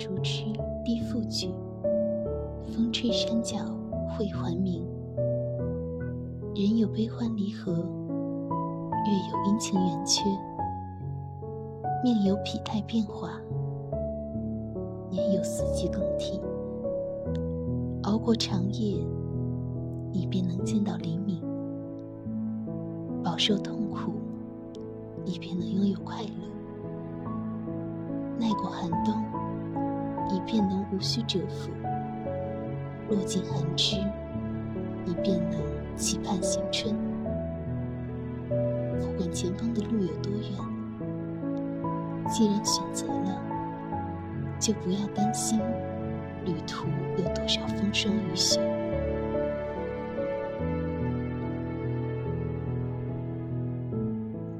竹枝低复举，风吹山脚会还明。人有悲欢离合，月有阴晴圆缺，命有否态变化，年有四季更替。熬过长夜，你便能见到黎明；饱受痛苦，你便能拥有快乐；耐过寒冬，便能无需蛰伏；落尽寒枝，你便能期盼新春。不管前方的路有多远，既然选择了，就不要担心。旅途有多少风霜雨雪？